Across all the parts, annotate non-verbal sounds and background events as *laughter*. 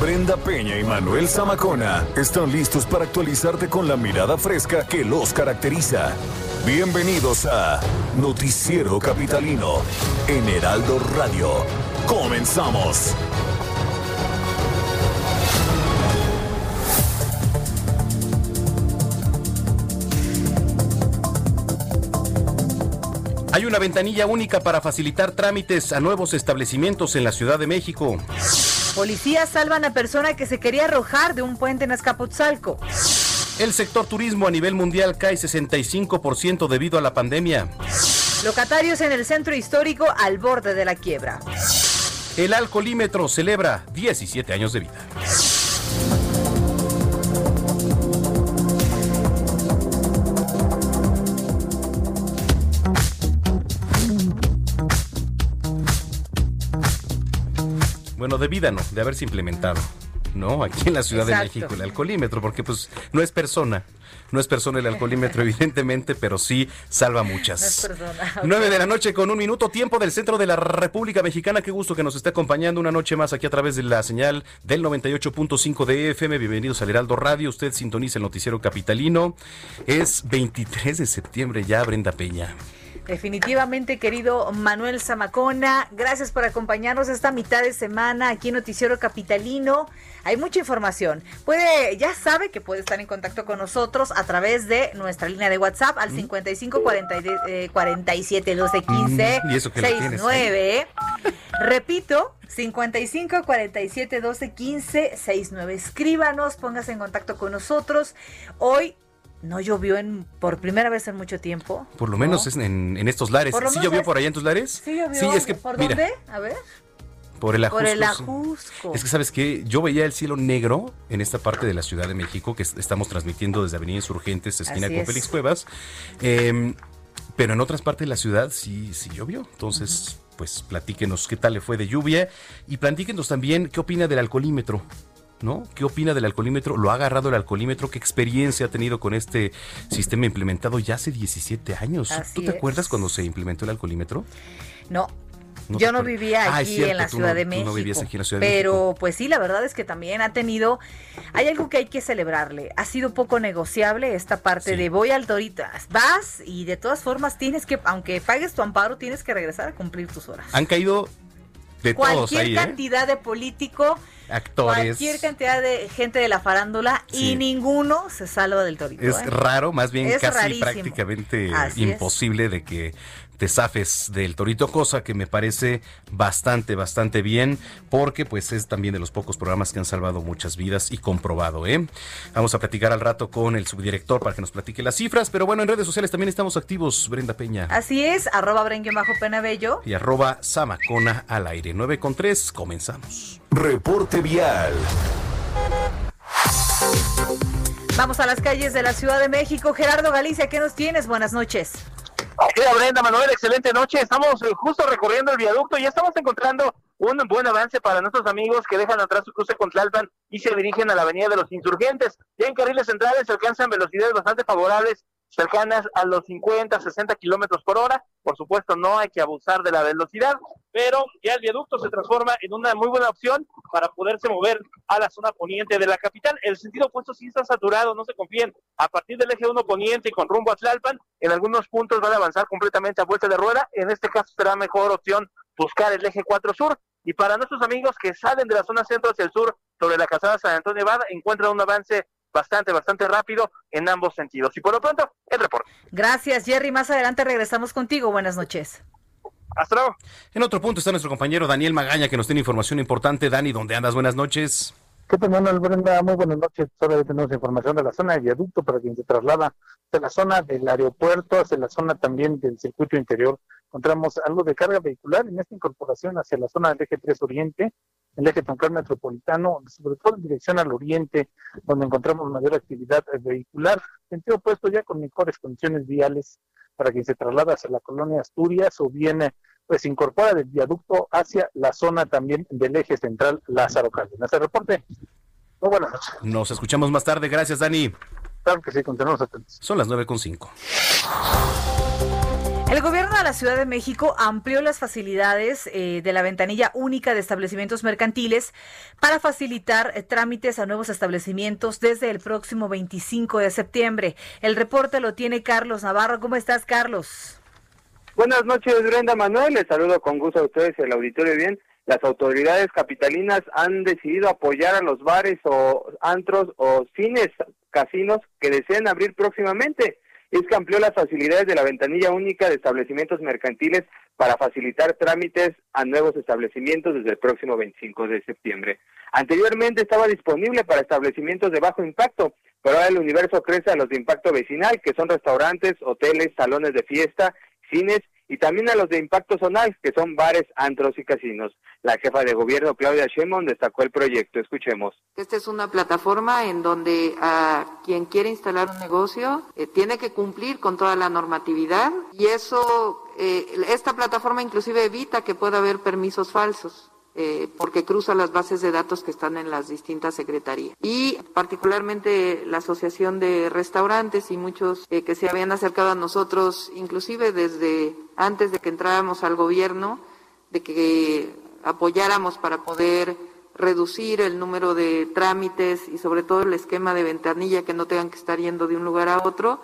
Brenda Peña y Manuel Zamacona están listos para actualizarte con la mirada fresca que los caracteriza. Bienvenidos a Noticiero Capitalino en Heraldo Radio. Comenzamos. Hay una ventanilla única para facilitar trámites a nuevos establecimientos en la Ciudad de México. Policías salvan a persona que se quería arrojar de un puente en Azcapotzalco. El sector turismo a nivel mundial cae 65% debido a la pandemia. Locatarios en el centro histórico al borde de la quiebra. El alcoholímetro celebra 17 años de vida. Bueno, de vida no, de haberse implementado. ¿no? Aquí en la Ciudad de México el alcoholímetro, porque pues no es persona, no es persona el alcoholímetro *laughs* evidentemente, pero sí salva muchas. No de la noche con un minuto, tiempo del centro de la República Mexicana, qué gusto que nos esté acompañando una noche más aquí a través de la señal del 98.5 de FM, bienvenidos al Heraldo Radio, usted sintoniza el noticiero capitalino, es 23 de septiembre ya, Brenda Peña. Definitivamente, querido Manuel Zamacona, gracias por acompañarnos esta mitad de semana aquí en Noticiero Capitalino. Hay mucha información. Puede, ya sabe que puede estar en contacto con nosotros a través de nuestra línea de WhatsApp al 55 47 12 15 69. Repito, 55 47 12 15 69. Escríbanos, póngase en contacto con nosotros. Hoy no llovió en por primera vez en mucho tiempo. Por lo menos es en, estos lares. ¿Sí llovió por allá en tus lares? Sí llovió. Sí, es que, ¿Por dónde? A ver. Por el Ajusco. Por el Ajusco. Es que, ¿sabes qué? Yo veía el cielo negro en esta parte de la Ciudad de México, que estamos transmitiendo desde Avenida Insurgentes, esquina con Félix Cuevas. Em, pero en otras partes de la ciudad sí, sí llovió. Entonces, pues platíquenos qué tal le fue de lluvia y platíquenos también qué opina del alcoholímetro. ¿No? ¿Qué opina del alcoholímetro? ¿Lo ha agarrado el alcoholímetro? ¿Qué experiencia ha tenido con este sistema implementado ya hace 17 años? ¿Tú te acuerdas cuando se implementó el alcoholímetro? No, yo no vivía ah, aquí en la Ciudad de México. pero pues sí, la verdad es que también ha tenido, hay algo que hay que celebrarle. Ha sido poco negociable esta parte de voy al Torito, vas y de todas formas tienes que, aunque pagues tu amparo, tienes que regresar a cumplir tus horas. Han caído de Cualquier ¿eh? cantidad de político actores. Cualquier cantidad de gente de la farándula y ninguno se salva del torito. Es ¿eh? raro, más bien casi prácticamente imposible de que te zafes del torito, cosa que me parece bastante, bastante bien, porque pues es también de los pocos programas que han salvado muchas vidas y comprobado, ¿eh? Vamos a platicar al rato con el subdirector para que nos platique las cifras, pero bueno, en redes sociales también estamos activos, Brenda Peña. Así es, arroba bajo Penabello. Y arroba Samacona al aire. 9 con 3, comenzamos. Reporte vial. Vamos a las calles de la Ciudad de México. Gerardo Galicia, ¿qué nos tienes? Buenas noches. Hola Brenda, Manuel, excelente noche. Estamos eh, justo recorriendo el viaducto y estamos encontrando un buen avance para nuestros amigos que dejan atrás su cruce con Tlalpan y se dirigen a la Avenida de los Insurgentes. Ya en carriles centrales se alcanzan velocidades bastante favorables cercanas a los 50, 60 kilómetros por hora. Por supuesto, no hay que abusar de la velocidad, pero ya el viaducto se transforma en una muy buena opción para poderse mover a la zona poniente de la capital. El sentido opuesto sí está saturado, no se confíen. A partir del eje 1 poniente y con rumbo a Tlalpan, en algunos puntos van a avanzar completamente a vuelta de rueda. En este caso será mejor opción buscar el eje 4 sur. Y para nuestros amigos que salen de la zona centro hacia el sur, sobre la calzada San Antonio Nevada, encuentran un avance bastante, bastante rápido en ambos sentidos. Y por lo pronto, el reporte. Gracias, Jerry. Más adelante regresamos contigo. Buenas noches. Hasta luego. En otro punto está nuestro compañero Daniel Magaña, que nos tiene información importante. Dani, ¿dónde andas? Buenas noches. ¿Qué tal, Manuel Brenda? Muy buenas noches. Ahora tenemos información de la zona de viaducto para quien se traslada de la zona del aeropuerto hacia la zona también del circuito interior encontramos algo de carga vehicular en esta incorporación hacia la zona del eje 3 Oriente, el eje troncal metropolitano, sobre todo en dirección al oriente, donde encontramos mayor actividad vehicular, sentido opuesto ya con mejores condiciones viales para quien se traslada hacia la colonia Asturias o viene pues incorpora del viaducto hacia la zona también del eje central Lázaro Cárdenas. El reporte. Muy buenas noches. Nos escuchamos más tarde. Gracias, Dani. Claro que sí, continuamos atentos. Son las 9.5. El gobierno de la Ciudad de México amplió las facilidades eh, de la ventanilla única de establecimientos mercantiles para facilitar eh, trámites a nuevos establecimientos desde el próximo 25 de septiembre. El reporte lo tiene Carlos Navarro. ¿Cómo estás, Carlos? Buenas noches, Brenda Manuel. Les saludo con gusto a ustedes al auditorio bien. Las autoridades capitalinas han decidido apoyar a los bares o antros o cines, casinos que deseen abrir próximamente. Es que amplió las facilidades de la ventanilla única de establecimientos mercantiles para facilitar trámites a nuevos establecimientos desde el próximo 25 de septiembre. Anteriormente estaba disponible para establecimientos de bajo impacto, pero ahora el universo crece a los de impacto vecinal, que son restaurantes, hoteles, salones de fiesta cines y también a los de impacto zonal, que son bares, antros y casinos. La jefa de gobierno, Claudia Sheinbaum, destacó el proyecto. Escuchemos. Esta es una plataforma en donde a quien quiere instalar un negocio eh, tiene que cumplir con toda la normatividad y eso, eh, esta plataforma inclusive evita que pueda haber permisos falsos. Eh, porque cruza las bases de datos que están en las distintas secretarías. Y particularmente la Asociación de Restaurantes y muchos eh, que se habían acercado a nosotros, inclusive desde antes de que entráramos al gobierno, de que apoyáramos para poder reducir el número de trámites y sobre todo el esquema de ventanilla que no tengan que estar yendo de un lugar a otro.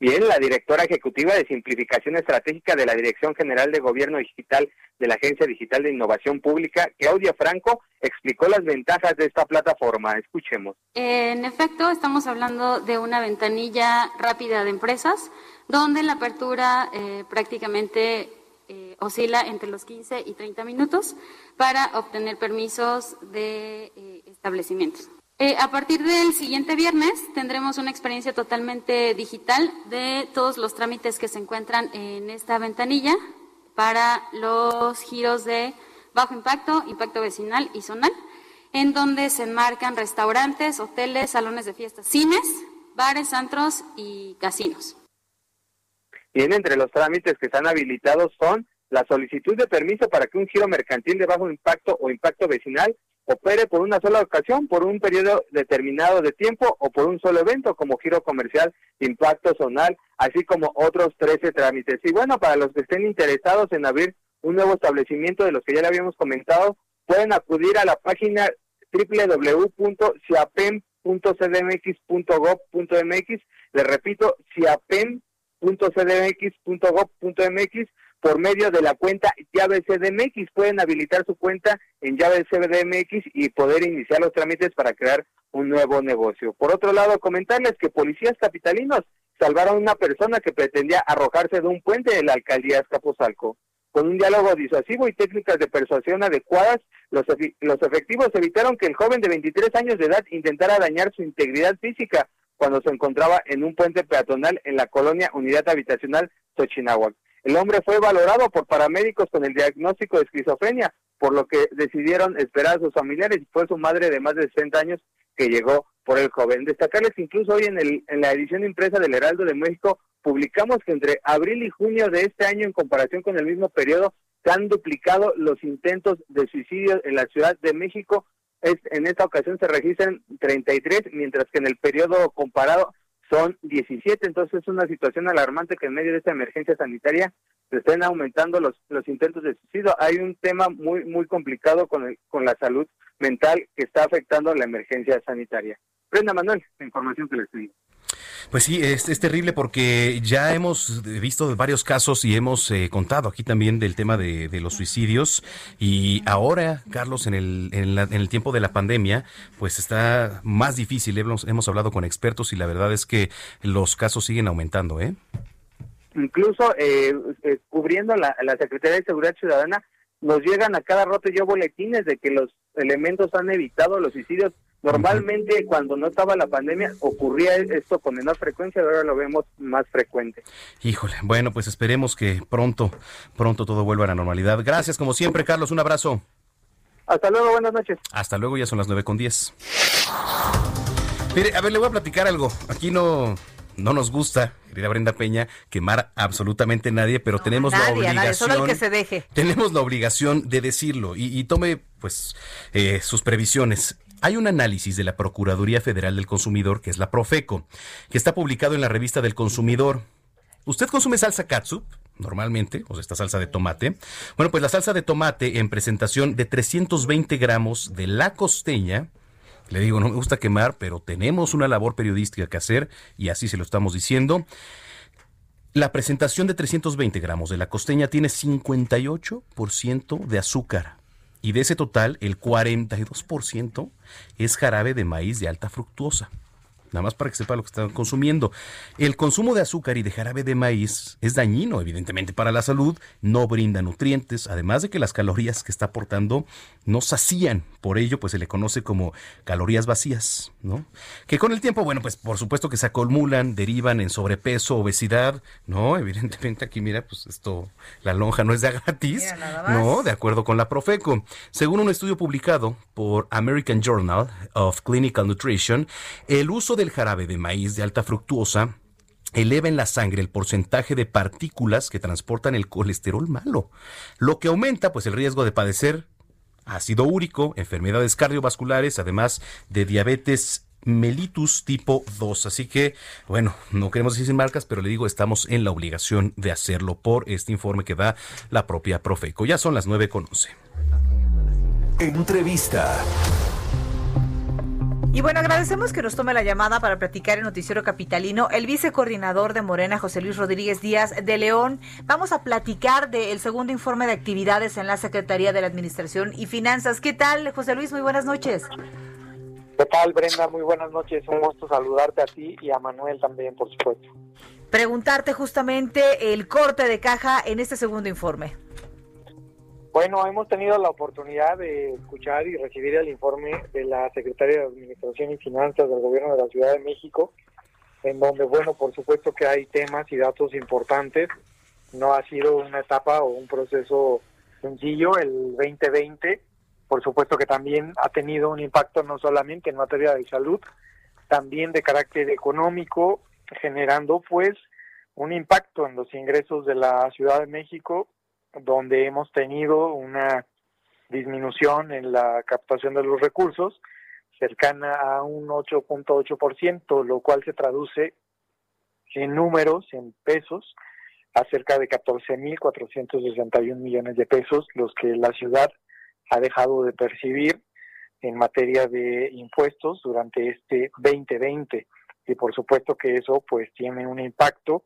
Bien, la directora ejecutiva de simplificación estratégica de la Dirección General de Gobierno Digital de la Agencia Digital de Innovación Pública, Claudia Franco, explicó las ventajas de esta plataforma. Escuchemos. En efecto, estamos hablando de una ventanilla rápida de empresas, donde la apertura eh, prácticamente eh, oscila entre los 15 y 30 minutos para obtener permisos de eh, establecimientos. Eh, a partir del siguiente viernes tendremos una experiencia totalmente digital de todos los trámites que se encuentran en esta ventanilla para los giros de bajo impacto, impacto vecinal y zonal, en donde se enmarcan restaurantes, hoteles, salones de fiestas, cines, bares, antros y casinos. Bien, entre los trámites que están habilitados son la solicitud de permiso para que un giro mercantil de bajo impacto o impacto vecinal opere por una sola ocasión, por un periodo determinado de tiempo o por un solo evento como giro comercial, impacto zonal, así como otros 13 trámites. Y bueno, para los que estén interesados en abrir un nuevo establecimiento de los que ya le habíamos comentado, pueden acudir a la página www.ciapem.cdmx.gov.mx. Les repito, ciapem.cdmx.gov.mx por medio de la cuenta llave CDMX. Pueden habilitar su cuenta en llave CDMX y poder iniciar los trámites para crear un nuevo negocio. Por otro lado, comentarles que policías capitalinos salvaron a una persona que pretendía arrojarse de un puente de la alcaldía Escapozalco. Con un diálogo disuasivo y técnicas de persuasión adecuadas, los, los efectivos evitaron que el joven de 23 años de edad intentara dañar su integridad física cuando se encontraba en un puente peatonal en la colonia Unidad Habitacional Xochinahuac. El hombre fue valorado por paramédicos con el diagnóstico de esquizofrenia, por lo que decidieron esperar a sus familiares y fue su madre de más de 60 años que llegó por el joven. Destacarles que incluso hoy en, el, en la edición impresa del Heraldo de México publicamos que entre abril y junio de este año, en comparación con el mismo periodo, se han duplicado los intentos de suicidio en la Ciudad de México. Es, en esta ocasión se registran 33, mientras que en el periodo comparado son 17, entonces es una situación alarmante que en medio de esta emergencia sanitaria se estén aumentando los, los intentos de suicidio. Hay un tema muy muy complicado con, el, con la salud mental que está afectando la emergencia sanitaria. Prenda Manuel, la información que les digo. Pues sí, es, es, terrible porque ya hemos visto varios casos y hemos eh, contado aquí también del tema de, los suicidios y ahora, Carlos, en el, en, la, en, el tiempo de la pandemia, pues está más difícil. Hemos, hemos hablado con expertos y la verdad es que los casos siguen aumentando, ¿eh? Incluso eh, eh, cubriendo la, la Secretaría de Seguridad Ciudadana, nos llegan a cada rato ya boletines de que los elementos han evitado los suicidios Normalmente cuando no estaba la pandemia ocurría esto con menor frecuencia, ahora lo vemos más frecuente. Híjole, bueno, pues esperemos que pronto, pronto todo vuelva a la normalidad. Gracias como siempre, Carlos, un abrazo. Hasta luego, buenas noches. Hasta luego, ya son las nueve con diez. Mire, a ver, le voy a platicar algo. Aquí no, no nos gusta, querida Brenda Peña, quemar absolutamente nadie, pero tenemos la obligación. que se deje. Tenemos la obligación de decirlo y, tome pues eh, sus previsiones. Hay un análisis de la Procuraduría Federal del Consumidor, que es la Profeco, que está publicado en la revista del Consumidor. ¿Usted consume salsa katsup? Normalmente, o sea, esta salsa de tomate. Bueno, pues la salsa de tomate en presentación de 320 gramos de la costeña, le digo, no me gusta quemar, pero tenemos una labor periodística que hacer y así se lo estamos diciendo. La presentación de 320 gramos de la costeña tiene 58% de azúcar y de ese total el 42% es jarabe de maíz de alta fructuosa nada más para que sepa lo que están consumiendo. El consumo de azúcar y de jarabe de maíz es dañino, evidentemente, para la salud, no brinda nutrientes, además de que las calorías que está aportando no sacían, por ello, pues se le conoce como calorías vacías, ¿no? Que con el tiempo, bueno, pues por supuesto que se acumulan, derivan en sobrepeso, obesidad, ¿no? Evidentemente aquí, mira, pues esto, la lonja no es de gratis, ¿no? De acuerdo con la Profeco. Según un estudio publicado por American Journal of Clinical Nutrition, el uso de el jarabe de maíz de alta fructuosa eleva en la sangre el porcentaje de partículas que transportan el colesterol malo, lo que aumenta pues el riesgo de padecer ácido úrico, enfermedades cardiovasculares, además de diabetes mellitus tipo 2. Así que, bueno, no queremos decir sin marcas, pero le digo, estamos en la obligación de hacerlo por este informe que da la propia Profeco. Ya son las 9 con 11. Entrevista. Y bueno, agradecemos que nos tome la llamada para platicar el noticiero capitalino el vicecoordinador de Morena, José Luis Rodríguez Díaz de León. Vamos a platicar del segundo informe de actividades en la Secretaría de la Administración y Finanzas. ¿Qué tal, José Luis? Muy buenas noches. ¿Qué tal, Brenda? Muy buenas noches. Un gusto saludarte a ti y a Manuel también, por supuesto. Preguntarte justamente el corte de caja en este segundo informe. Bueno, hemos tenido la oportunidad de escuchar y recibir el informe de la Secretaria de Administración y Finanzas del Gobierno de la Ciudad de México, en donde, bueno, por supuesto que hay temas y datos importantes. No ha sido una etapa o un proceso sencillo el 2020. Por supuesto que también ha tenido un impacto no solamente en materia de salud, también de carácter económico, generando pues un impacto en los ingresos de la Ciudad de México donde hemos tenido una disminución en la captación de los recursos cercana a un 8.8%, lo cual se traduce en números, en pesos, a cerca de 14.461 millones de pesos, los que la ciudad ha dejado de percibir en materia de impuestos durante este 2020. Y por supuesto que eso pues tiene un impacto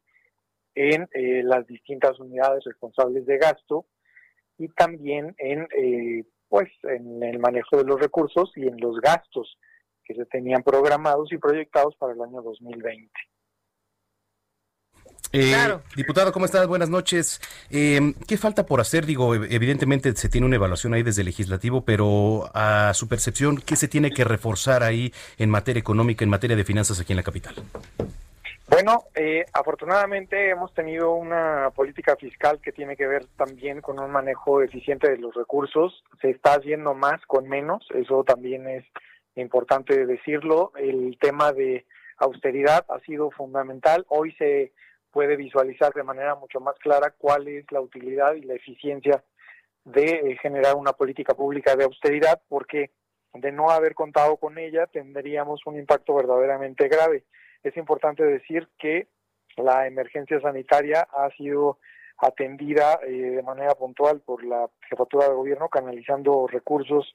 en eh, las distintas unidades responsables de gasto y también en eh, pues en el manejo de los recursos y en los gastos que se tenían programados y proyectados para el año 2020. Eh, Diputado, ¿cómo estás? Buenas noches. Eh, ¿Qué falta por hacer? Digo, evidentemente se tiene una evaluación ahí desde el legislativo, pero a su percepción, ¿qué se tiene que reforzar ahí en materia económica, en materia de finanzas aquí en la capital? Bueno, eh, afortunadamente hemos tenido una política fiscal que tiene que ver también con un manejo eficiente de los recursos. Se está haciendo más con menos, eso también es importante decirlo. El tema de austeridad ha sido fundamental. Hoy se puede visualizar de manera mucho más clara cuál es la utilidad y la eficiencia de eh, generar una política pública de austeridad, porque de no haber contado con ella tendríamos un impacto verdaderamente grave. Es importante decir que la emergencia sanitaria ha sido atendida eh, de manera puntual por la jefatura de gobierno canalizando recursos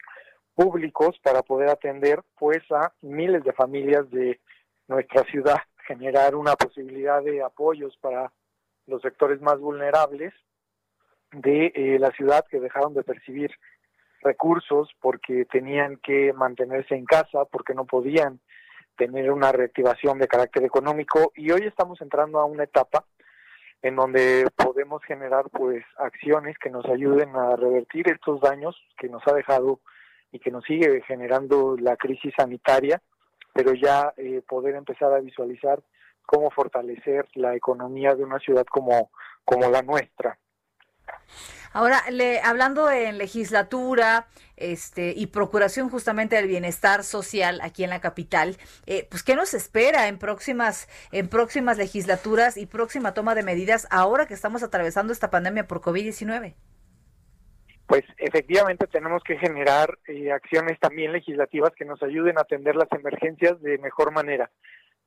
públicos para poder atender pues a miles de familias de nuestra ciudad, *laughs* generar una posibilidad de apoyos para los sectores más vulnerables de eh, la ciudad que dejaron de percibir recursos porque tenían que mantenerse en casa, porque no podían tener una reactivación de carácter económico y hoy estamos entrando a una etapa en donde podemos generar pues acciones que nos ayuden a revertir estos daños que nos ha dejado y que nos sigue generando la crisis sanitaria, pero ya eh, poder empezar a visualizar cómo fortalecer la economía de una ciudad como, como la nuestra. Ahora, le, hablando en legislatura este, y procuración justamente del bienestar social aquí en la capital, eh, pues ¿qué nos espera en próximas, en próximas legislaturas y próxima toma de medidas ahora que estamos atravesando esta pandemia por COVID-19? Pues efectivamente tenemos que generar eh, acciones también legislativas que nos ayuden a atender las emergencias de mejor manera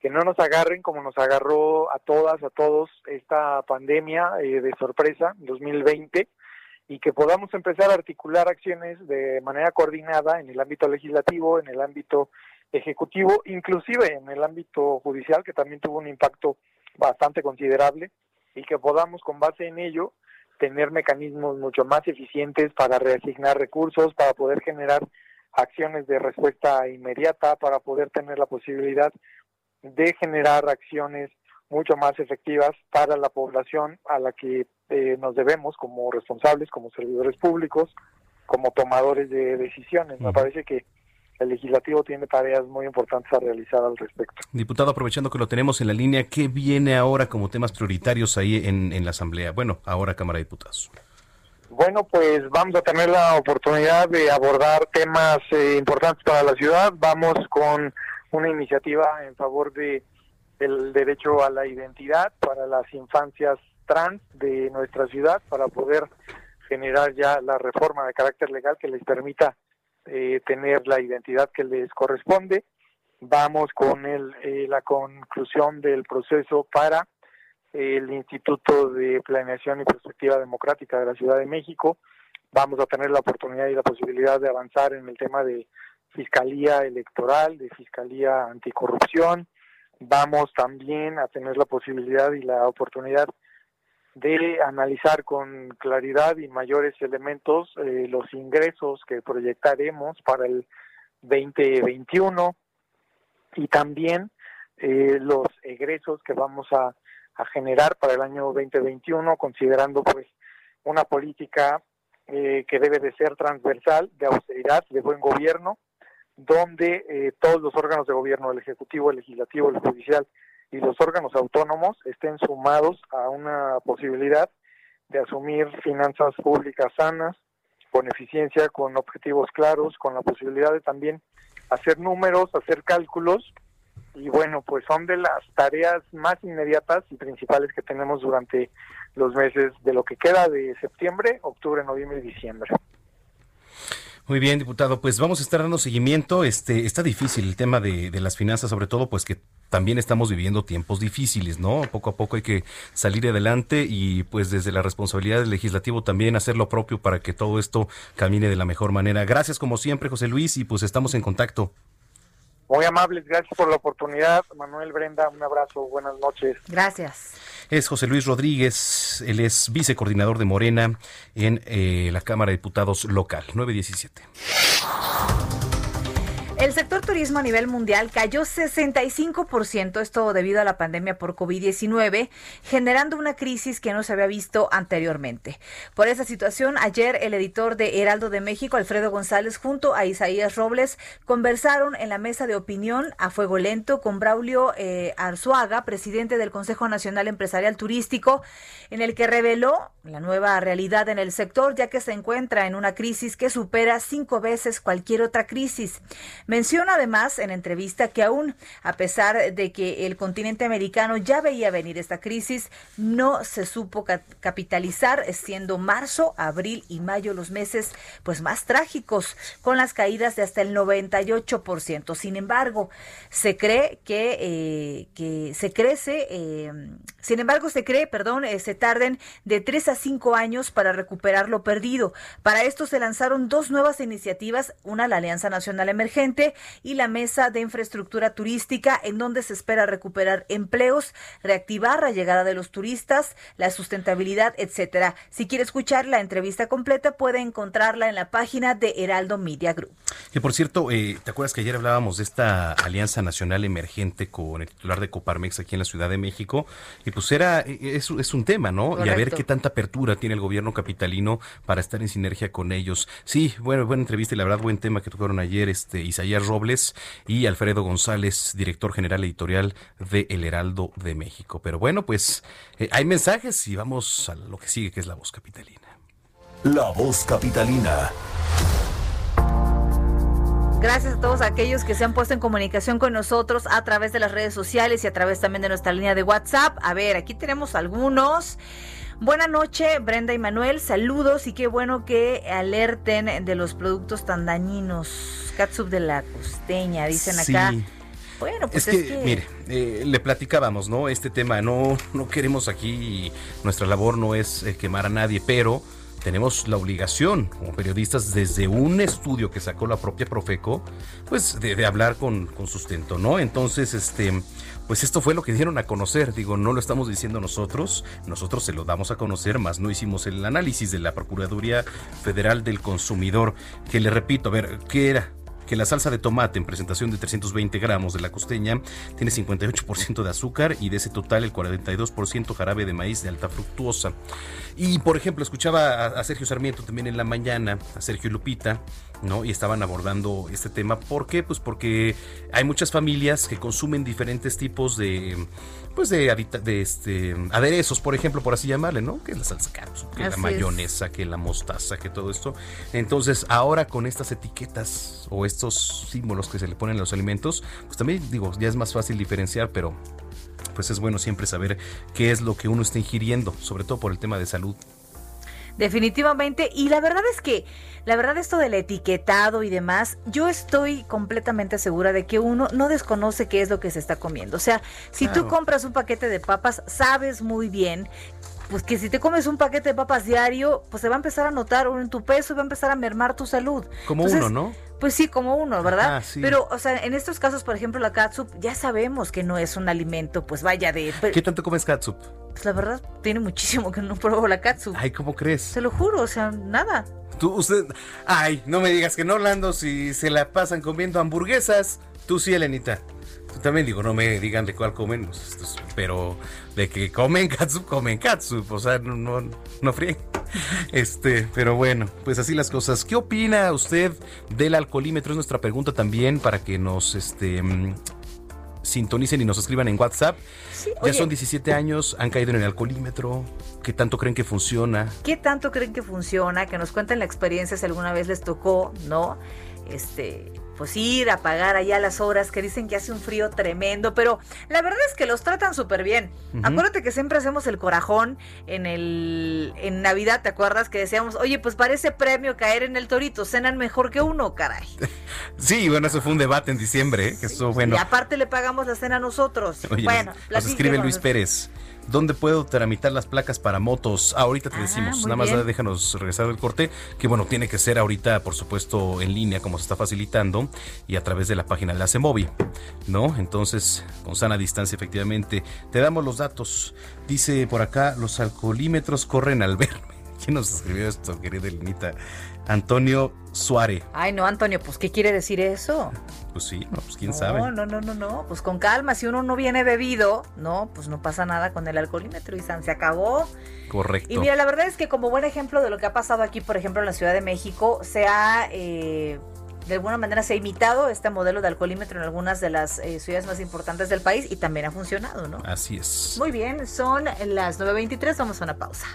que no nos agarren como nos agarró a todas, a todos esta pandemia eh, de sorpresa 2020 y que podamos empezar a articular acciones de manera coordinada en el ámbito legislativo, en el ámbito ejecutivo, inclusive en el ámbito judicial, que también tuvo un impacto bastante considerable, y que podamos con base en ello tener mecanismos mucho más eficientes para reasignar recursos, para poder generar acciones de respuesta inmediata, para poder tener la posibilidad de generar acciones mucho más efectivas para la población a la que eh, nos debemos como responsables, como servidores públicos, como tomadores de decisiones. Me parece que el legislativo tiene tareas muy importantes a realizar al respecto. Diputado, aprovechando que lo tenemos en la línea, ¿qué viene ahora como temas prioritarios ahí en, en la Asamblea? Bueno, ahora Cámara de Diputados. Bueno, pues vamos a tener la oportunidad de abordar temas eh, importantes para la ciudad. Vamos con una iniciativa en favor de el derecho a la identidad para las infancias trans de nuestra ciudad para poder generar ya la reforma de carácter legal que les permita eh, tener la identidad que les corresponde. Vamos con el, eh, la conclusión del proceso para el Instituto de Planeación y Perspectiva Democrática de la Ciudad de México. Vamos a tener la oportunidad y la posibilidad de avanzar en el tema de Fiscalía Electoral, de Fiscalía Anticorrupción. Vamos también a tener la posibilidad y la oportunidad de analizar con claridad y mayores elementos eh, los ingresos que proyectaremos para el 2021 y también eh, los egresos que vamos a, generar para el año 2021, considerando pues una política eh, que debe de ser transversal, de austeridad, de buen gobierno, donde eh, todos los órganos de gobierno, el Ejecutivo, el Legislativo, el Judicial y los órganos autónomos estén sumados a una posibilidad de asumir finanzas públicas sanas, con eficiencia, con objetivos claros, con la posibilidad de también hacer números, hacer cálculos y bueno, pues son de las tareas más inmediatas y principales que tenemos durante los meses de lo que queda de septiembre, octubre, noviembre y diciembre. Muy bien, diputado, pues vamos a estar dando seguimiento. Este está difícil el tema de, de, las finanzas, sobre todo, pues que también estamos viviendo tiempos difíciles, ¿no? Poco a poco hay que salir adelante y pues desde la responsabilidad del legislativo también hacer lo propio para que todo esto camine de la mejor manera. Gracias como siempre, José Luis, y pues estamos en contacto. Muy amables, gracias por la oportunidad. Manuel Brenda, un abrazo, buenas noches. Gracias. Es José Luis Rodríguez, él es vicecoordinador de Morena en eh, la Cámara de Diputados local, 917. El sector turismo a nivel mundial cayó 65%, esto debido a la pandemia por COVID-19, generando una crisis que no se había visto anteriormente. Por esa situación, ayer el editor de Heraldo de México, Alfredo González, junto a Isaías Robles, conversaron en la mesa de opinión a fuego lento con Braulio eh, Arzuaga, presidente del Consejo Nacional Empresarial Turístico, en el que reveló la nueva realidad en el sector, ya que se encuentra en una crisis que supera cinco veces cualquier otra crisis. Menciona además en entrevista que aún a pesar de que el continente americano ya veía venir esta crisis, no se supo capitalizar, siendo marzo, abril y mayo los meses pues más trágicos, con las caídas de hasta el 98%. Sin embargo, se cree que, eh, que se crece, eh, sin embargo, se cree, perdón, eh, se tarden de tres a cinco años para recuperar lo perdido. Para esto se lanzaron dos nuevas iniciativas, una la Alianza Nacional Emergente, y la Mesa de Infraestructura Turística, en donde se espera recuperar empleos, reactivar la llegada de los turistas, la sustentabilidad, etcétera. Si quiere escuchar la entrevista completa, puede encontrarla en la página de Heraldo Media Group. Que por cierto, eh, ¿te acuerdas que ayer hablábamos de esta alianza nacional emergente con el titular de Coparmex aquí en la Ciudad de México? Y pues era, eh, es, es un tema, ¿no? Y a ver qué tanta apertura tiene el gobierno capitalino para estar en sinergia con ellos. Sí, bueno, buena entrevista y la verdad buen tema que tocaron ayer este Isaías Robles y Alfredo González, director general editorial de El Heraldo de México. Pero bueno, pues eh, hay mensajes y vamos a lo que sigue, que es la voz capitalina. La voz capitalina. Gracias a todos aquellos que se han puesto en comunicación con nosotros a través de las redes sociales y a través también de nuestra línea de WhatsApp. A ver, aquí tenemos algunos. Buenas noches, Brenda y Manuel. Saludos y qué bueno que alerten de los productos tan dañinos. Catsup de la costeña, dicen acá. Bueno, pues es, que, mire, eh, le platicábamos, ¿no? Este tema, no, no queremos aquí, nuestra labor no es eh, quemar a nadie, pero tenemos la obligación como periodistas desde un estudio que sacó la propia Profeco, pues de, hablar con, con, sustento, ¿no? Entonces, este, pues esto fue lo que dieron a conocer, digo, no lo estamos diciendo nosotros, nosotros se lo damos a conocer, más no hicimos el análisis de la Procuraduría Federal del Consumidor, que le repito, a ver, ¿qué era? Que la salsa de tomate en presentación de 320 gramos de la costeña tiene 58% de azúcar y de ese total el 42% jarabe de maíz de alta fructuosa. Y por ejemplo, escuchaba a, Sergio Sarmiento también en la mañana, a Sergio Lupita, ¿no? Y estaban abordando este tema. ¿Por qué? Pues porque hay muchas familias que consumen diferentes tipos de pues de, de este, aderezos, por ejemplo, por así llamarle, ¿no? Que es la salsa catsup, que la mayonesa, que la mostaza, que todo esto. Entonces, ahora con estas etiquetas o estos símbolos que se le ponen a los alimentos, pues también digo, ya es más fácil diferenciar, pero pues es bueno siempre saber qué es lo que uno está ingiriendo, sobre todo por el tema de salud. Definitivamente, y la verdad es que, la verdad esto del etiquetado y demás, yo estoy completamente segura de que uno no desconoce qué es lo que se está comiendo. O sea, si tú compras un paquete de papas, sabes muy bien pues que si te comes un paquete de papas diario, pues se va a empezar a notar en tu peso y va a empezar a mermar tu salud. Como uno, ¿no? Pues sí, como uno, ¿verdad? Pero, o sea, en estos casos, por ejemplo, la catsup, ya sabemos que no es un alimento, pues vaya de... ¿Qué tanto comes catsup? Pues la verdad, tiene muchísimo que no pruebo la catsup. Ay, ¿cómo crees? Se lo juro, o sea, nada. Tú, usted... Ay, no me digas que no, Orlando, si se la pasan comiendo hamburguesas. Tú sí, Elenita. Tú también digo, no me digan de cuál comen, pues, pero de que comen katsup, comen katsup, o sea, no, no, no fríen. Este, pero bueno, pues así las cosas. ¿Qué opina usted del alcoholímetro? Es nuestra pregunta también para que nos este mm, sintonicen y nos escriban en WhatsApp. ya son 17 años, han caído en el alcoholímetro. ¿Qué tanto creen que funciona? ¿Qué tanto creen que funciona? Que nos cuenten la experiencia si alguna vez les tocó, ¿no? Este, pues ir a pagar allá las horas que dicen que hace un frío tremendo, pero la verdad es que los tratan súper bien. Acuérdate que siempre hacemos el corajón en el en Navidad, ¿te acuerdas que decíamos, "Oye, pues parece premio caer en el Torito, cenan mejor que uno, caray." *laughs* Sí, bueno, eso fue un debate en diciembre, ¿eh? que bueno. Y aparte le pagamos la cena a nosotros. bueno, nos escribe Luis Pérez. ¿Dónde puedo tramitar las placas para motos? ahorita te ah, decimos, nada más déjanos regresar del corte, que bueno, tiene que ser ahorita, por supuesto, en línea, como se está facilitando, y a través de la página de la CEMOVI, ¿no? Entonces, con sana distancia, efectivamente, te damos los datos. Dice por acá, los alcoholímetros corren al verme. *laughs* ¿Quién nos escribió esto, querida Elenita? Antonio Suárez. Ay, no, Antonio, pues ¿qué quiere decir eso? Pues sí, pues quién sabe. No, no, no, no, no, pues con calma, si uno no viene bebido, no, pues no pasa nada con el alcoholímetro y se acabó. Correcto. Y mira, la verdad es que como buen ejemplo de lo que ha pasado aquí, por ejemplo, en la Ciudad de México, se ha... Eh, de alguna manera se ha imitado este modelo de alcoholímetro en algunas de las eh, ciudades más importantes del país y también ha funcionado, ¿no? Así es. Muy bien, son las 9.23, vamos a una pausa.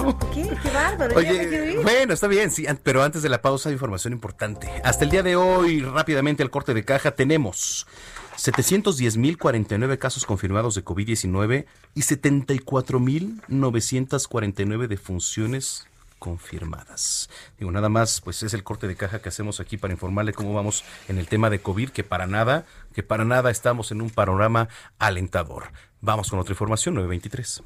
*laughs* ¿Qué? Qué bárbaro. Oye, bueno, está bien, sí, pero antes de la pausa información importante. Hasta el día de hoy, rápidamente al corte de caja, tenemos 710.049 casos confirmados de COVID-19 y 74.949 defunciones confirmadas. Digo, nada más, pues es el corte de caja que hacemos aquí para informarle cómo vamos en el tema de COVID, que para nada, que para nada estamos en un panorama alentador. Vamos con otra información, 923.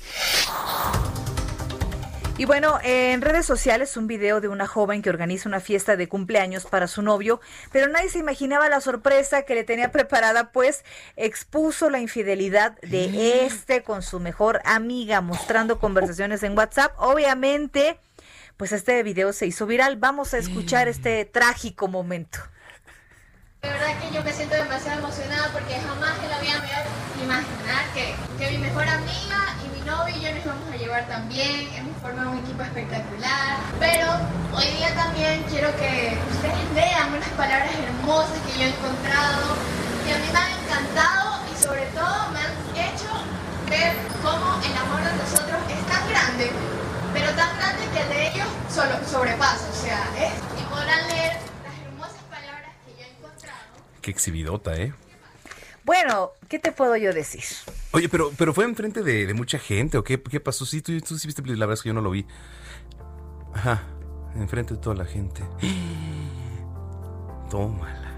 Y bueno, en redes sociales un video de una joven que organiza una fiesta de cumpleaños para su novio, pero nadie se imaginaba la sorpresa que le tenía preparada, pues expuso la infidelidad de este con su mejor amiga, mostrando conversaciones en WhatsApp. Obviamente, pues este video se hizo viral. Vamos a escuchar este trágico momento. De verdad que yo me siento demasiado emocionada porque jamás en la vida me imaginar que, que mi mejor amiga y mi novio y yo nos vamos a llevar también forma un equipo espectacular. Pero hoy día también quiero que ustedes vean unas palabras hermosas que yo he encontrado, que a mí me han encantado y sobre todo me han hecho ver cómo el amor de nosotros es tan grande, pero tan grande que el de ellos solo sobrepasa. O sea, es, y podrán leer las hermosas palabras que yo he encontrado. Qué exhibidota, ¿eh? Bueno, ¿qué te puedo yo decir? Oye, pero, pero fue enfrente de, de mucha gente, ¿o qué, qué pasó? Sí, tú, tú sí viste, la verdad es que yo no lo vi. Ajá, enfrente de toda la gente. *gasps* Tómala.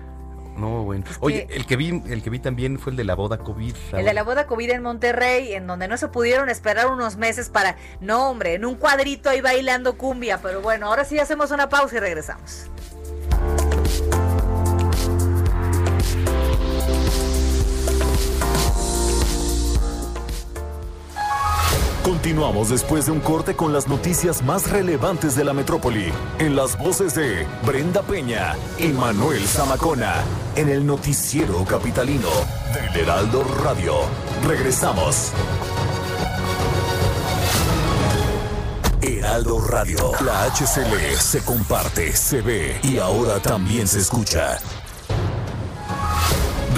No, bueno. Oye, el que vi, el que vi también fue el de la boda COVID. El de la boda COVID en Monterrey, en donde no se pudieron esperar unos meses para, no hombre, en un cuadrito ahí bailando cumbia, pero bueno, ahora sí hacemos una pausa y regresamos. Continuamos después de un corte con las noticias más relevantes de la metrópoli, en las voces de Brenda Peña y Manuel Zamacona, en el noticiero capitalino del Heraldo Radio. Regresamos. Heraldo Radio, la HCL se comparte, se ve y ahora también se escucha.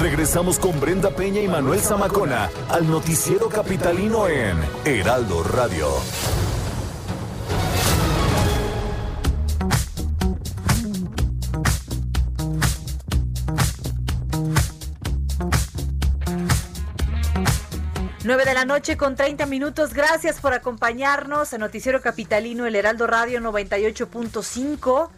Regresamos con Brenda Peña y Manuel Zamacona al noticiero capitalino en Heraldo Radio. Nueve de la noche con 30 minutos. Gracias por acompañarnos en Noticiero Capitalino, el Heraldo Radio 98.5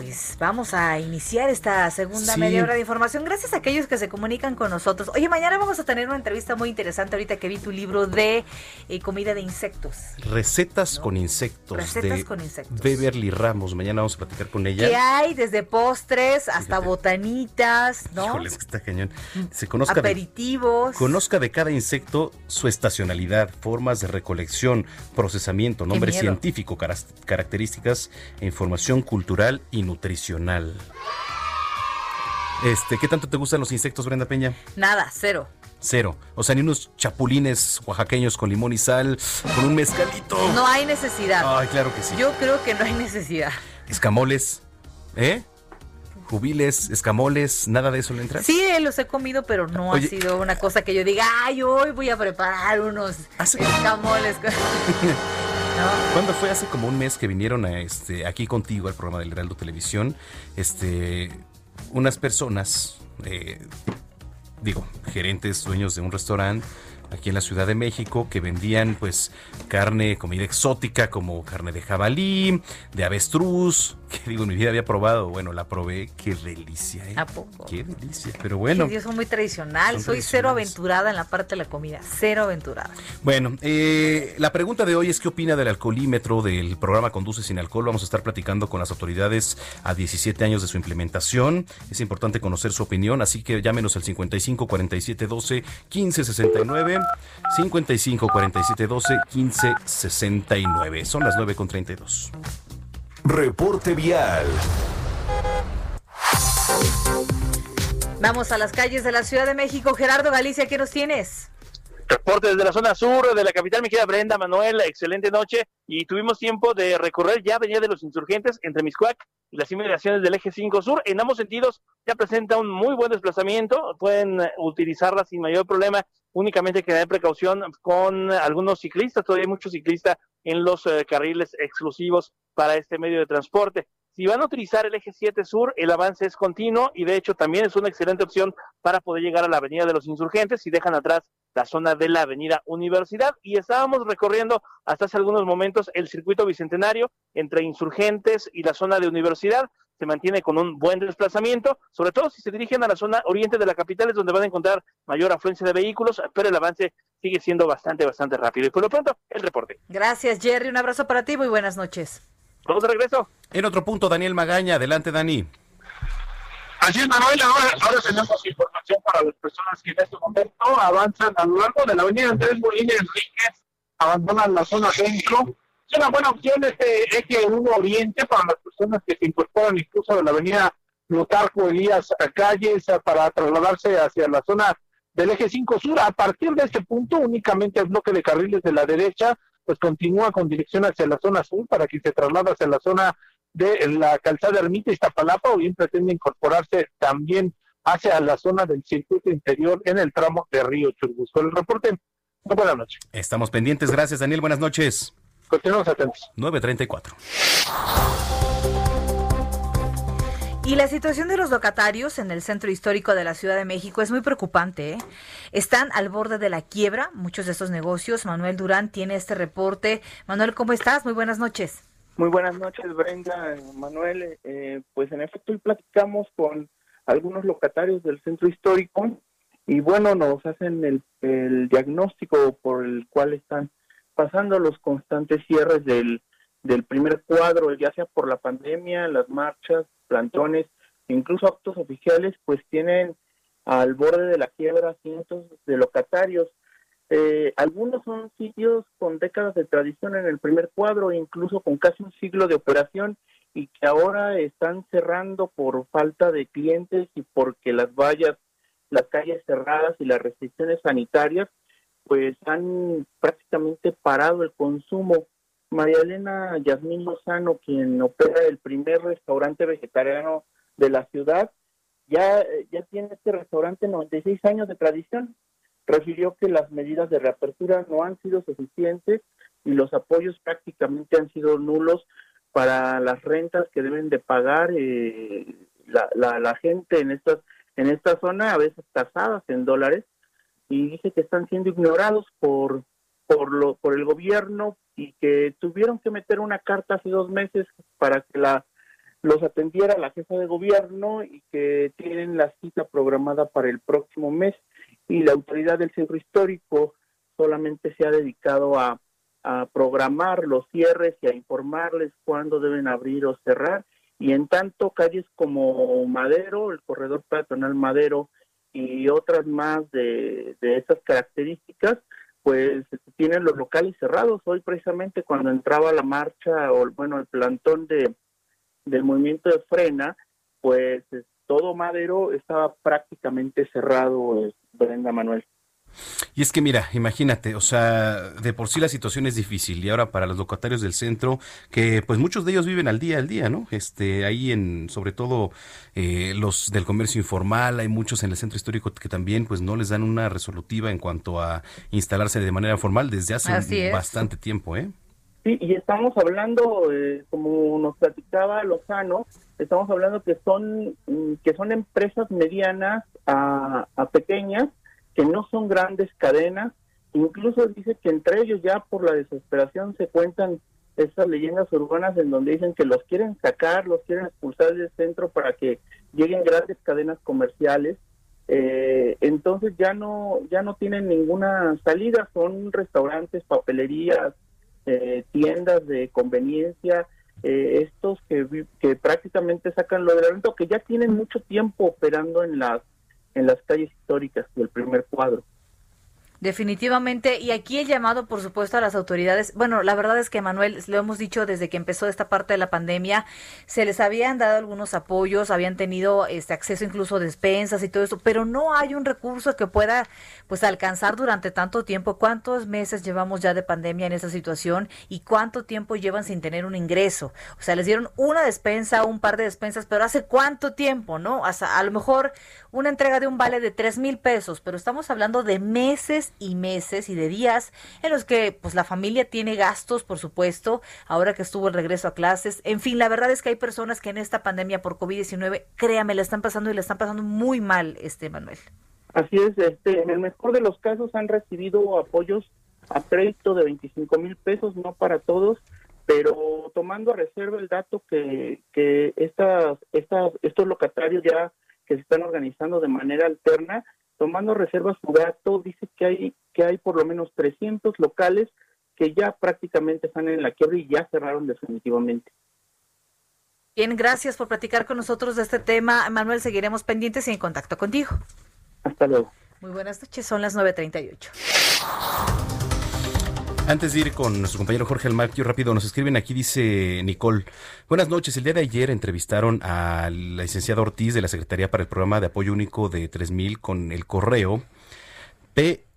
pues vamos a iniciar esta segunda media hora de información. Gracias a aquellos que se comunican con nosotros. Oye, mañana vamos a tener una entrevista muy interesante ahorita que vi tu libro de eh, comida de insectos. Recetas con insectos. Recetas con insectos. Beverly Ramos. Mañana vamos a platicar con ella. ¿Qué hay? Desde postres hasta botanitas, ¿no? Híjoles, que está cañón. Se conozca Aperitivos. conozca de cada insecto su estacionalidad, formas de recolección, procesamiento, nombre científico, características e información cultural y nutricional. Este, ¿qué tanto te gustan los insectos, Brenda Peña? Nada, cero. Cero. O sea, ni unos chapulines oaxaqueños con limón y sal, con un mezcalito. No hay necesidad. Ay, claro que sí. Yo creo que no hay necesidad. Escamoles, ¿eh? Jubiles, escamoles, nada de eso le entra. Sí, los he comido, pero no ha sido una cosa que yo diga, ay, hoy voy a preparar unos escamoles. *laughs* *laughs* ¿Cuándo fue? Hace como un mes que vinieron a este, aquí contigo al programa del Heraldo Televisión. Este, unas personas, eh, digo, gerentes, dueños de un restaurante aquí en la Ciudad de México que vendían pues carne, comida exótica como carne de jabalí, de avestruz, *laughs* que digo, en mi vida había probado, bueno, la probé, qué delicia, ¿eh? ¿A poco? Qué delicia, pero bueno. yo soy muy tradicional, soy cero aventurada en la parte de la comida, cero aventurada. Bueno, eh, la pregunta de hoy es qué opina del alcoholímetro del programa Conduce sin alcohol. Vamos a estar platicando con las autoridades a 17 años de su implementación. Es importante conocer su opinión, así que llámenos al 55 47 12 15 69 55 47 12 15 69. Son las 9 con 32. Reporte vial. Vamos a las calles de la Ciudad de México. Gerardo Galicia, ¿qué nos tienes? Reporte desde la zona sur de la capital, mi querida Brenda, Manuel, excelente noche. Y tuvimos tiempo de recorrer ya Avenida de los Insurgentes entre Miscuac y las inmediaciones del eje 5 sur. En ambos sentidos ya presenta un muy buen desplazamiento. Pueden utilizarla sin mayor problema. Únicamente que tener precaución con algunos ciclistas. Todavía hay muchos ciclistas en los eh, carriles exclusivos para este medio de transporte. Si van a utilizar el eje 7 sur, el avance es continuo y de hecho también es una excelente opción para poder llegar a la avenida de los insurgentes si dejan atrás la zona de la avenida Universidad. Y estábamos recorriendo hasta hace algunos momentos el circuito bicentenario entre insurgentes y la zona de Universidad. Se mantiene con un buen desplazamiento, sobre todo si se dirigen a la zona oriente de la capital, es donde van a encontrar mayor afluencia de vehículos, pero el avance sigue siendo bastante, bastante rápido. Y por lo pronto, el reporte. Gracias, Jerry. Un abrazo para ti. Muy buenas noches. Vamos de regreso. En otro punto, Daniel Magaña. Adelante, Dani. Así es, Manuel, ahora, ahora tenemos información para las personas que en este momento avanzan a lo largo de la avenida Andrés Molina Enríquez, abandonan la zona centro. Es una buena opción este eje 1 Oriente para las personas que se incorporan incluso de la avenida Plutarco Elías Calles para trasladarse hacia la zona del eje 5 Sur. A partir de este punto, únicamente el bloque de carriles de la derecha pues continúa con dirección hacia la zona sur para que se traslade hacia la zona de la calzada Ermita Iztapalapa o bien pretende incorporarse también hacia la zona del circuito interior en el tramo de Río Churubusco. El reporte, buenas noches. Estamos pendientes, gracias Daniel, buenas noches. Continuamos atentos. 934. Y la situación de los locatarios en el centro histórico de la Ciudad de México es muy preocupante. ¿eh? Están al borde de la quiebra muchos de estos negocios. Manuel Durán tiene este reporte. Manuel, ¿cómo estás? Muy buenas noches. Muy buenas noches, Brenda, Manuel. Eh, pues en efecto, hoy platicamos con algunos locatarios del centro histórico y bueno, nos hacen el, el diagnóstico por el cual están pasando los constantes cierres del, del primer cuadro, ya sea por la pandemia, las marchas, plantones, incluso actos oficiales, pues tienen al borde de la quiebra cientos de locatarios. Eh, algunos son sitios con décadas de tradición en el primer cuadro, incluso con casi un siglo de operación y que ahora están cerrando por falta de clientes y porque las vallas, las calles cerradas y las restricciones sanitarias, pues han prácticamente parado el consumo. María Elena Yasmín Lozano, quien opera el primer restaurante vegetariano de la ciudad, ya, ya tiene este restaurante 96 años de tradición refirió que las medidas de reapertura no han sido suficientes y los apoyos prácticamente han sido nulos para las rentas que deben de pagar eh, la, la, gente en estas en esta zona a veces tasadas en dólares y dice que están siendo ignorados por por lo por el gobierno y que tuvieron que meter una carta hace dos meses para que la los atendiera la jefa de gobierno y que tienen la cita programada para el próximo mes y la autoridad del centro histórico solamente se ha dedicado a, programar los cierres y a informarles cuándo deben abrir o cerrar. Y en tanto, calles como Madero, el corredor peatonal Madero y otras más de, de esas características, pues tienen los locales cerrados. Hoy precisamente cuando entraba la marcha o bueno, el plantón de del movimiento de frena, pues todo Madero estaba prácticamente cerrado, eh, Brenda Manuel. Y es que mira, imagínate, o sea, de por sí la situación es difícil y ahora para los locatarios del centro, que pues muchos de ellos viven al día al día, ¿no? Este, ahí en, sobre todo eh, los del comercio informal, hay muchos en el centro histórico que también pues no les dan una resolutiva en cuanto a instalarse de manera formal desde hace bastante tiempo, ¿eh? Sí, y estamos hablando, eh, como nos platicaba Lozano, estamos hablando que son mm, que son empresas medianas a, pequeñas, que no son grandes cadenas, incluso dice que entre ellos ya por la desesperación se cuentan esas leyendas urbanas en donde dicen que los quieren sacar, los quieren expulsar del centro para que lleguen grandes cadenas comerciales. Eh, entonces ya no ya no tienen ninguna salida, son restaurantes, papelerías, eh, tiendas de conveniencia, eh, estos que, que prácticamente sacan lo del evento, que ya tienen mucho tiempo operando en las, en las calles históricas del primer cuadro. Definitivamente, y aquí el llamado, por supuesto, a las autoridades. Bueno, la verdad es que, Manuel, lo hemos dicho desde que empezó esta parte de la pandemia, se les habían dado algunos apoyos, habían tenido este acceso incluso a despensas y todo eso, pero no hay un recurso que pueda pues alcanzar durante tanto tiempo. ¿Cuántos meses llevamos ya de pandemia en esa situación y cuánto tiempo llevan sin tener un ingreso? O sea, les dieron una despensa, un par de despensas, pero hace cuánto tiempo, ¿no? A lo mejor una entrega de un vale de tres mil pesos, pero estamos hablando de meses y meses y de días en los que pues la familia tiene gastos, por supuesto, ahora que estuvo el regreso a clases. En fin, la verdad es que hay personas que en esta pandemia por COVID-19, créame, la están pasando y la están pasando muy mal, este Manuel. Así es, este, en el mejor de los casos han recibido apoyos a crédito de 25 mil pesos, no para todos, pero tomando a reserva el dato que, que estas, estas, estos locatarios ya que se están organizando de manera alterna, tomando a reserva su dato, dice que hay, que hay por lo menos 300 locales que ya prácticamente están en la quiebra y ya cerraron definitivamente. Bien, gracias por platicar con nosotros de este tema. Manuel, seguiremos pendientes y en contacto contigo. Hasta luego. Muy buenas noches, son las 9.38. Antes de ir con nuestro compañero Jorge Almaquio, rápido, nos escriben aquí, dice Nicole. Buenas noches. El día de ayer entrevistaron a la licenciada Ortiz de la Secretaría para el Programa de Apoyo Único de 3000 con el correo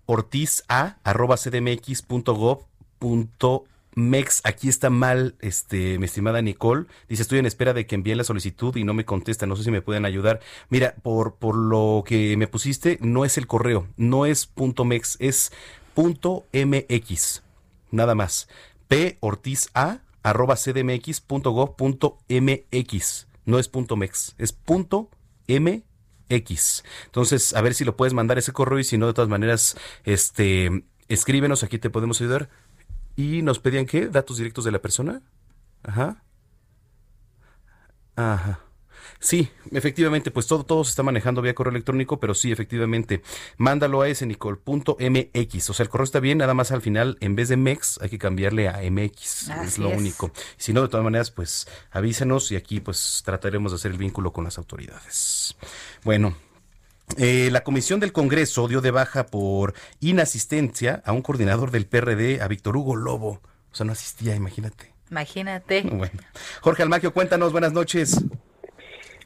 portiza.cdmx.gov.mex. Aquí está mal, este, mi estimada Nicole. Dice, estoy en espera de que envíen la solicitud y no me contesta. No sé si me pueden ayudar. Mira, por, por lo que me pusiste, no es el correo, no es .mex, es .mx nada más. P Ortiz A arroba cdmx.gov.mx. No es punto mex, es punto mx. Entonces, a ver si lo puedes mandar ese correo y si no, de todas maneras, este, escríbenos, aquí te podemos ayudar. Y nos pedían qué? Datos directos de la persona. Ajá. Ajá. Sí, efectivamente, pues todo, todo se está manejando vía correo electrónico, pero sí, efectivamente, mándalo a ese nicol.mx. O sea, el correo está bien, nada más al final, en vez de mex, hay que cambiarle a mx. es lo único. Si no, de todas maneras, pues avísenos y aquí pues trataremos de hacer el vínculo con las autoridades. Bueno, eh, la comisión del Congreso dio de baja por inasistencia a un coordinador del PRD, a Víctor Hugo Lobo. O sea, no asistía, imagínate. Imagínate. Bueno. Jorge Almaquio, cuéntanos, buenas noches.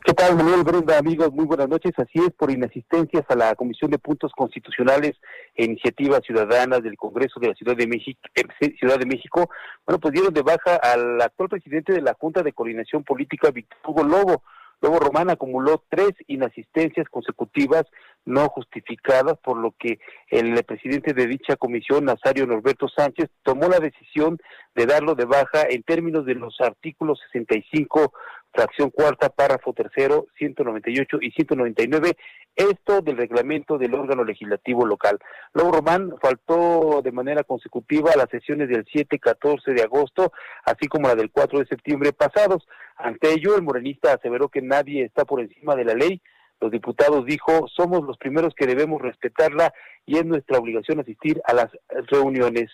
¿Qué tal, Manuel Brenda, amigos? Muy buenas noches. Así es, por inasistencias a la Comisión de Puntos Constitucionales e Iniciativas Ciudadanas del Congreso de la Ciudad de México, eh, Ciudad de México, bueno, pues dieron de baja al actual presidente de la Junta de Coordinación Política, Víctor Hugo Lobo. Lobo Román acumuló tres inasistencias consecutivas no justificadas, por lo que el presidente de dicha comisión, Nazario Norberto Sánchez, tomó la decisión de darlo de baja en términos de los artículos 65 fracción cuarta, párrafo tercero, 198 y 199, esto del reglamento del órgano legislativo local. Luego Román faltó de manera consecutiva a las sesiones del 7 y 14 de agosto, así como la del 4 de septiembre pasados. Ante ello, el morenista aseveró que nadie está por encima de la ley. Los diputados dijo, somos los primeros que debemos respetarla y es nuestra obligación asistir a las reuniones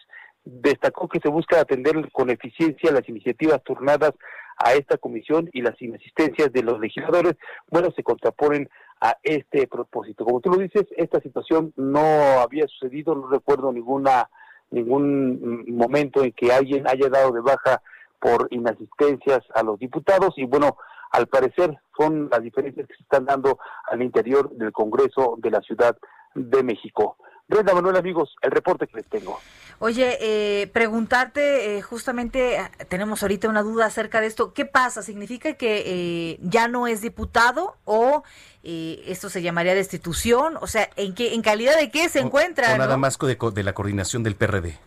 destacó que se busca atender con eficiencia las iniciativas turnadas a esta comisión y las inasistencias de los legisladores, bueno, se contraponen a este propósito. Como tú lo dices, esta situación no había sucedido, no recuerdo ninguna ningún momento en que alguien haya dado de baja por inasistencias a los diputados y bueno, al parecer son las diferencias que se están dando al interior del Congreso de la Ciudad de México. Brenda Manuel, amigos, el reporte que les tengo. Oye, eh, preguntarte, eh, justamente tenemos ahorita una duda acerca de esto. ¿Qué pasa? ¿Significa que eh, ya no es diputado o esto se llamaría destitución? O sea, ¿en qué, en calidad de qué se encuentra? O nada más de, de la coordinación del PRD.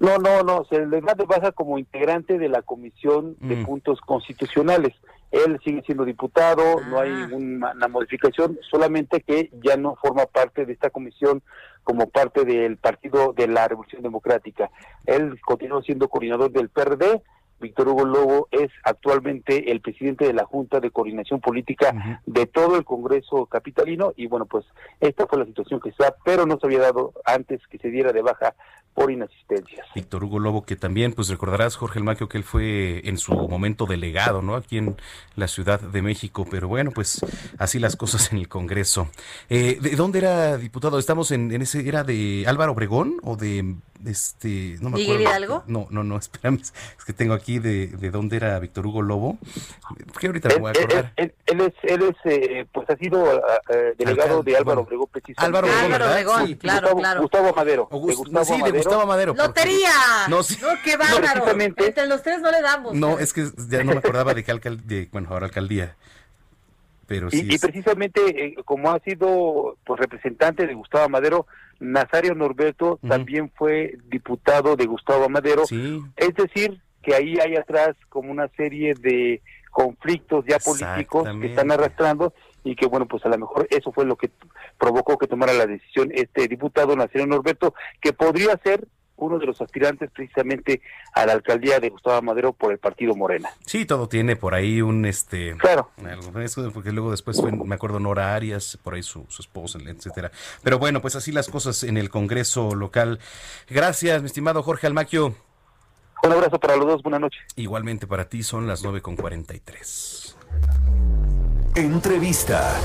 No, no, no, se le baja como integrante de la Comisión de mm. Puntos Constitucionales. Él sigue siendo diputado, no hay ah. ninguna modificación, solamente que ya no forma parte de esta comisión como parte del Partido de la Revolución Democrática. Él continúa siendo coordinador del PRD, Víctor Hugo Lobo es actualmente el presidente de la Junta de Coordinación Política de todo el Congreso Capitalino y bueno, pues esta fue la situación que está, pero no se había dado antes que se diera de baja por inasistencias. Víctor Hugo Lobo, que también, pues recordarás, Jorge El que él fue en su momento delegado, ¿no? Aquí en la Ciudad de México, pero bueno, pues así las cosas en el Congreso. Eh, ¿De dónde era diputado? ¿Estamos en, en, ese, era de Álvaro Obregón o de, este, no me acuerdo? Hidalgo? No, no, no, *laughs* espérame, es que tengo aquí de, de dónde era Víctor Hugo Lobo, que ahorita me voy a acordar. Él, es, él es eh, pues ha sido eh, delegado de Álvaro Obregón, precisamente. Álvaro Obregón, sí, claro, claro. Gustavo Madero. Gustavo sí, de Gustavo Madero. ¡Lotería! No, sí. no qué bárbaro. Entre los tres no le damos. No, es que ya no me acordaba de qué alcaldía, bueno, ahora alcaldía. Pero sí y, y precisamente eh, como ha sido pues representante de Gustavo Madero, Nazario Norberto también fue diputado de Gustavo Madero. Es decir, que ahí hay atrás como una serie de conflictos ya políticos que están arrastrando y que bueno, pues a lo mejor eso fue lo que provocó que tomara la decisión este diputado Nazario Norberto, que podría ser uno de los aspirantes precisamente a la alcaldía de Gustavo Madero por el partido Morena. Sí, todo tiene por ahí un este claro porque luego después fue, me acuerdo Nora Arias, por ahí su, su esposa, etcétera. Pero bueno, pues así las cosas en el Congreso local. Gracias, mi estimado Jorge Almaquio. Un abrazo para los dos, buenas noches. Igualmente para ti son las nueve con cuarenta y tres. Entrevista.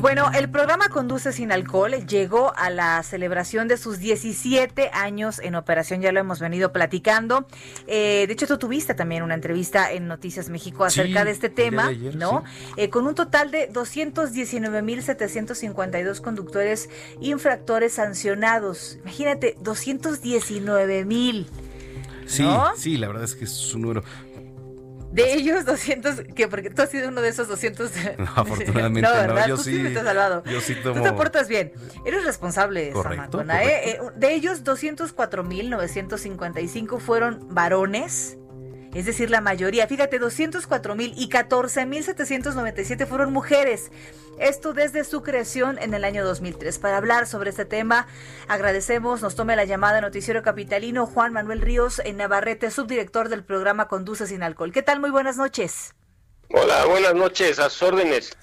Bueno, el programa Conduce sin alcohol llegó a la celebración de sus 17 años en operación, ya lo hemos venido platicando. Eh, de hecho, tú tuviste también una entrevista en Noticias México acerca de este tema, ¿no? Eh, con un total de 219.752 conductores infractores sancionados. Imagínate, 219.000. Sí, sí, la verdad es que es un número. De ellos, 200, que porque tú has sido uno de esos 200. *laughs* No, afortunadamente *laughs* no, ¿verdad? Yo tú sí, te has salvado. Yo sí tomo... Tú te portas bien. Eres responsable, correcto, Samantha, ¿eh? Eh, De ellos, 204.955 fueron varones. Es decir, la mayoría. Fíjate, 204 mil y 14 mil 797 fueron mujeres. Esto desde su creación en el año 2003. Para hablar sobre este tema, agradecemos, nos tome la llamada Noticiero Capitalino Juan Manuel Ríos en Navarrete, subdirector del programa Conduce sin Alcohol. ¿Qué tal? Muy buenas noches. Hola, buenas noches, a sus órdenes.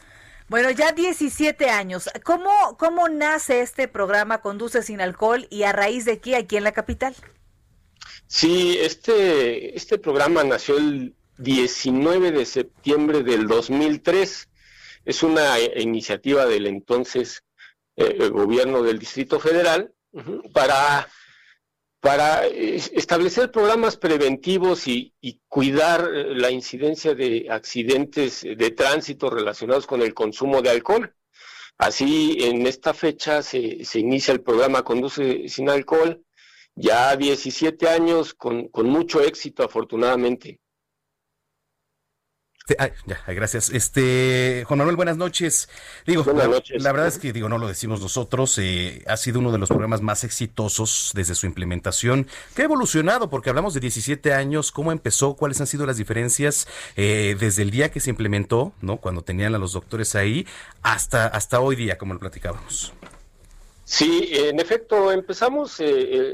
Bueno, ya 17 años. ¿Cómo, ¿Cómo nace este programa Conduce sin Alcohol y a raíz de qué aquí en la capital? Sí, este, este programa nació el 19 de septiembre del 2003. Es una iniciativa del entonces eh, gobierno del Distrito Federal para, para establecer programas preventivos y, y, cuidar la incidencia de accidentes de tránsito relacionados con el consumo de alcohol. Así, en esta fecha se, se inicia el programa Conduce sin Alcohol ya 17 años con, con mucho éxito, afortunadamente. ya, gracias. Este, Juan Manuel, buenas noches. Digo, buenas noches. La, verdad es que digo, no lo decimos nosotros, eh, ha sido uno de los programas más exitosos desde su implementación, que ha evolucionado, porque hablamos de 17 años, cómo empezó, cuáles han sido las diferencias eh, desde el día que se implementó, ¿no? Cuando tenían a los doctores ahí, hasta, hasta hoy día, como lo platicábamos. Sí, en efecto, empezamos eh,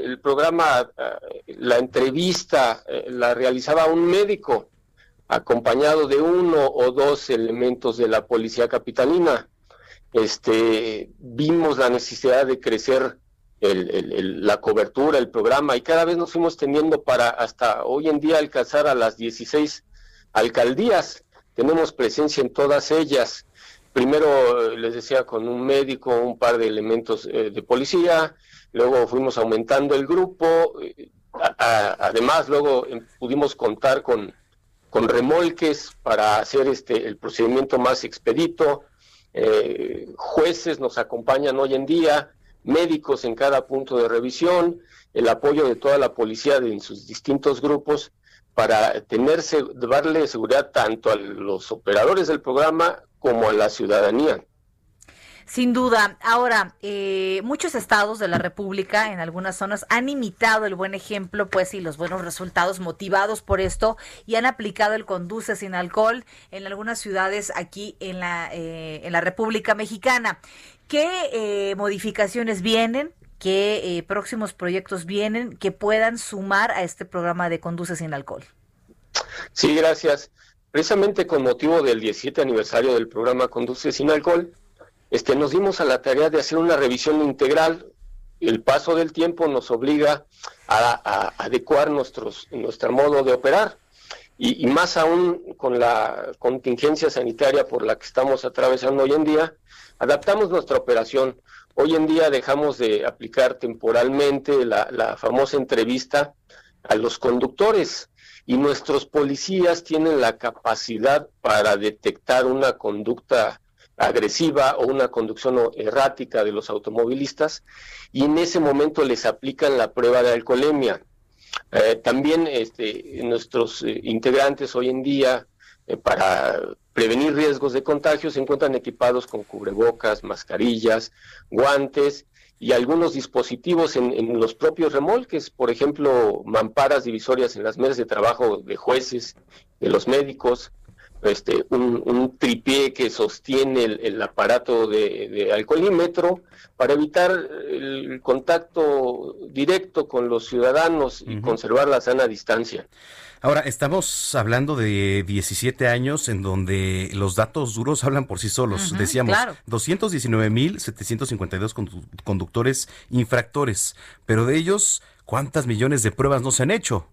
el programa, eh, la entrevista eh, la realizaba un médico acompañado de uno o dos elementos de la policía capitalina. Este, vimos la necesidad de crecer la cobertura, el programa, y cada vez nos fuimos teniendo para hasta hoy en día alcanzar a las 16 alcaldías. Tenemos presencia en todas ellas primero les decía con un médico, un par de elementos eh, de policía, luego fuimos aumentando el grupo, eh, además luego em, pudimos contar con, con remolques para hacer este el procedimiento más expedito, eh, jueces nos acompañan hoy en día, médicos en cada punto de revisión, el apoyo de toda la policía en sus distintos grupos para tenerse, darle seguridad tanto a los operadores del programa como a la ciudadanía. Sin duda. Ahora, eh, muchos estados de la República, en algunas zonas, han imitado el buen ejemplo, pues, y los buenos resultados motivados por esto, y han aplicado el conduce sin alcohol en algunas ciudades aquí en la, eh, en la República Mexicana. ¿Qué eh, modificaciones vienen? ¿Qué próximos proyectos vienen que puedan sumar a este programa de conduce sin alcohol? Sí, gracias precisamente con motivo del 17 aniversario del programa Conduce sin Alcohol, este, nos dimos a la tarea de hacer una revisión integral. El paso del tiempo nos obliga a, adecuar nuestro modo de operar. Y, más aún con la contingencia sanitaria por la que estamos atravesando hoy en día, adaptamos nuestra operación. Hoy en día dejamos de aplicar temporalmente la famosa entrevista a los conductores y nuestros policías tienen la capacidad para detectar una conducta agresiva o una conducción errática de los automovilistas y en ese momento les aplican la prueba de alcoholemia. Eh, también este, nuestros eh, integrantes hoy en día eh, para prevenir riesgos de contagio se encuentran equipados con cubrebocas, mascarillas, guantes y algunos dispositivos en, los propios remolques, por ejemplo, mamparas divisorias en las mesas de trabajo de jueces, de los médicos, este, un, tripié que sostiene el, aparato de, alcoholímetro para evitar el contacto directo con los ciudadanos y conservar la sana distancia. Ahora, estamos hablando de 17 años en donde los datos duros hablan por sí solos. Decíamos, 219.752 conductores infractores, pero de ellos, ¿cuántas millones de pruebas no se han hecho?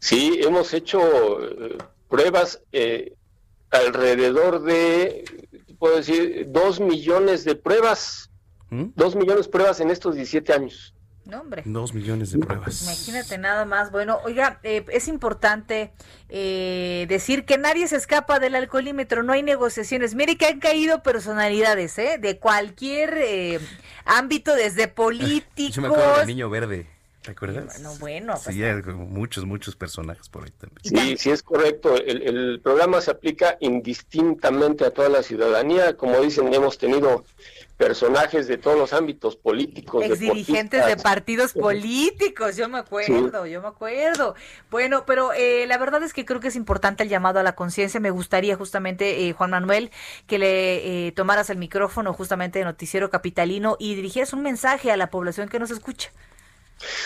Sí, hemos hecho eh, pruebas eh, alrededor de, puedo decir, dos millones de pruebas. ¿Mm? Dos millones de pruebas en estos 17 años. No, hombre. Dos millones de pruebas. Imagínate nada más. Bueno, oiga, eh, es importante eh, decir que nadie se escapa del alcoholímetro, no hay negociaciones. Mire que han caído personalidades, ¿eh? De cualquier eh, ámbito, desde políticos. *laughs* Yo me acuerdo del niño verde. ¿Te acuerdas? Bueno, bueno. Pues sí, hay muchos, muchos personajes por ahí también. Sí, sí es correcto. El, el, programa se aplica indistintamente a toda la ciudadanía. Como dicen, hemos tenido personajes de todos los ámbitos políticos. Ex dirigentes de partidos políticos, yo me acuerdo, yo me acuerdo. Bueno, pero eh, la verdad es que creo que es importante el llamado a la conciencia. Me gustaría justamente, eh, Juan Manuel, que le eh, tomaras el micrófono justamente de Noticiero Capitalino y dirigieras un mensaje a la población que nos escucha.